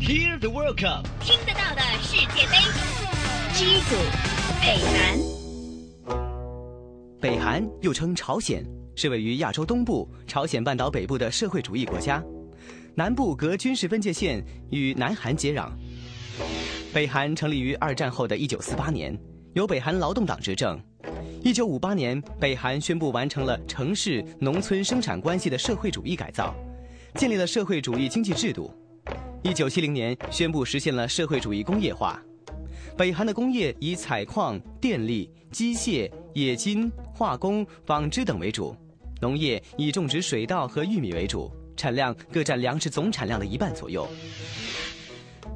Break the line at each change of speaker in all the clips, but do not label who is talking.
Hear the World Cup，
听得到的世界杯。G 组，北韩。
北韩又称朝鲜，是位于亚洲东部、朝鲜半岛北部的社会主义国家，南部隔军事分界线与南韩接壤。北韩成立于二战后的一九四八年，由北韩劳动党执政。一九五八年，北韩宣布完成了城市农村生产关系的社会主义改造，建立了社会主义经济制度。一九七零年，宣布实现了社会主义工业化。北韩的工业以采矿、电力、机械、冶金、化工、纺织等为主，农业以种植水稻和玉米为主，产量各占粮食总产量的一半左右。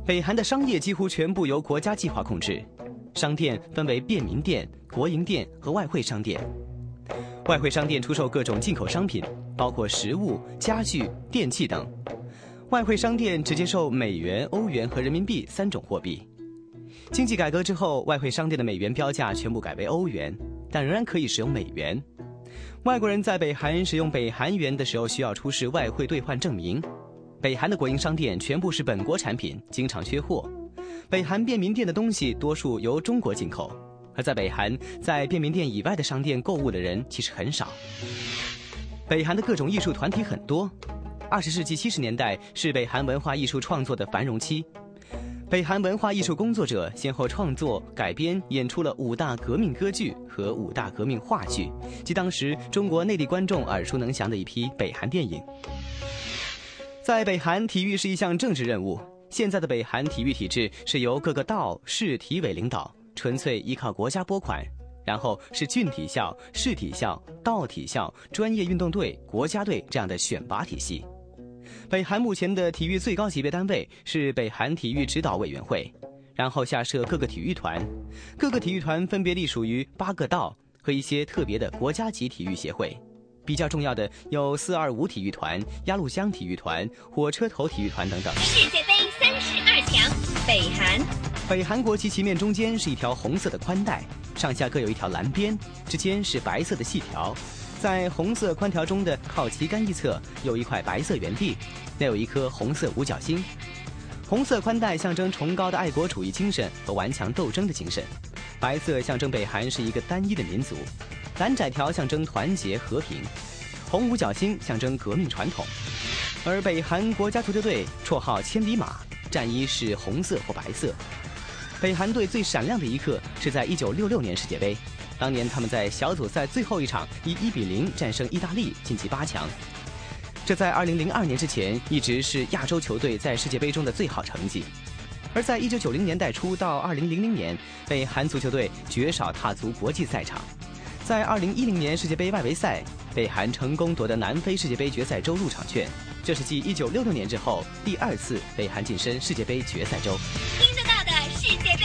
北韩的商业几乎全部由国家计划控制。商店分为便民店、国营店和外汇商店。外汇商店出售各种进口商品，包括食物、家具、电器等。外汇商店只接受美元、欧元和人民币三种货币。经济改革之后，外汇商店的美元标价全部改为欧元，但仍然可以使用美元。外国人在北韩使用北韩元的时候，需要出示外汇兑换证明。北韩的国营商店全部是本国产品，经常缺货。北韩便民店的东西多数由中国进口，而在北韩，在便民店以外的商店购物的人其实很少。北韩的各种艺术团体很多，二十世纪七十年代是北韩文化艺术创作的繁荣期。北韩文化艺术工作者先后创作、改编、演出了五大革命歌剧和五大革命话剧，即当时中国内地观众耳熟能详的一批北韩电影。在北韩，体育是一项政治任务。现在的北韩体育体制是由各个道、市体委领导，纯粹依靠国家拨款，然后是郡体校、市体校、道体校、专业运动队、国家队这样的选拔体系。北韩目前的体育最高级别单位是北韩体育指导委员会，然后下设各个体育团，各个体育团分别隶属于八个道和一些特别的国家级体育协会。比较重要的有四二五体育团、鸭绿江体育团、火车头体育团等等。
世界杯三十二强，北韩。
北韩国旗旗面中间是一条红色的宽带，上下各有一条蓝边，之间是白色的细条。在红色宽条中的靠旗杆一侧有一块白色圆地，那有一颗红色五角星。红色宽带象征崇高的爱国主义精神和顽强斗争的精神，白色象征北韩是一个单一的民族。蓝窄条象征团结和平，红五角星象征革命传统，而北韩国家足球队绰号“千里马”，战衣是红色或白色。北韩队最闪亮的一刻是在1966年世界杯，当年他们在小组赛最后一场以1比0战胜意大利晋级八强，这在2002年之前一直是亚洲球队在世界杯中的最好成绩。而在1990年代初到2000年，北韩足球队绝少踏足国际赛场。在二零一零年世界杯外围赛，北韩成功夺得南非世界杯决赛周入场券，这是继一九六六年之后第二次北韩晋身世界杯决赛周。
听得到的世界杯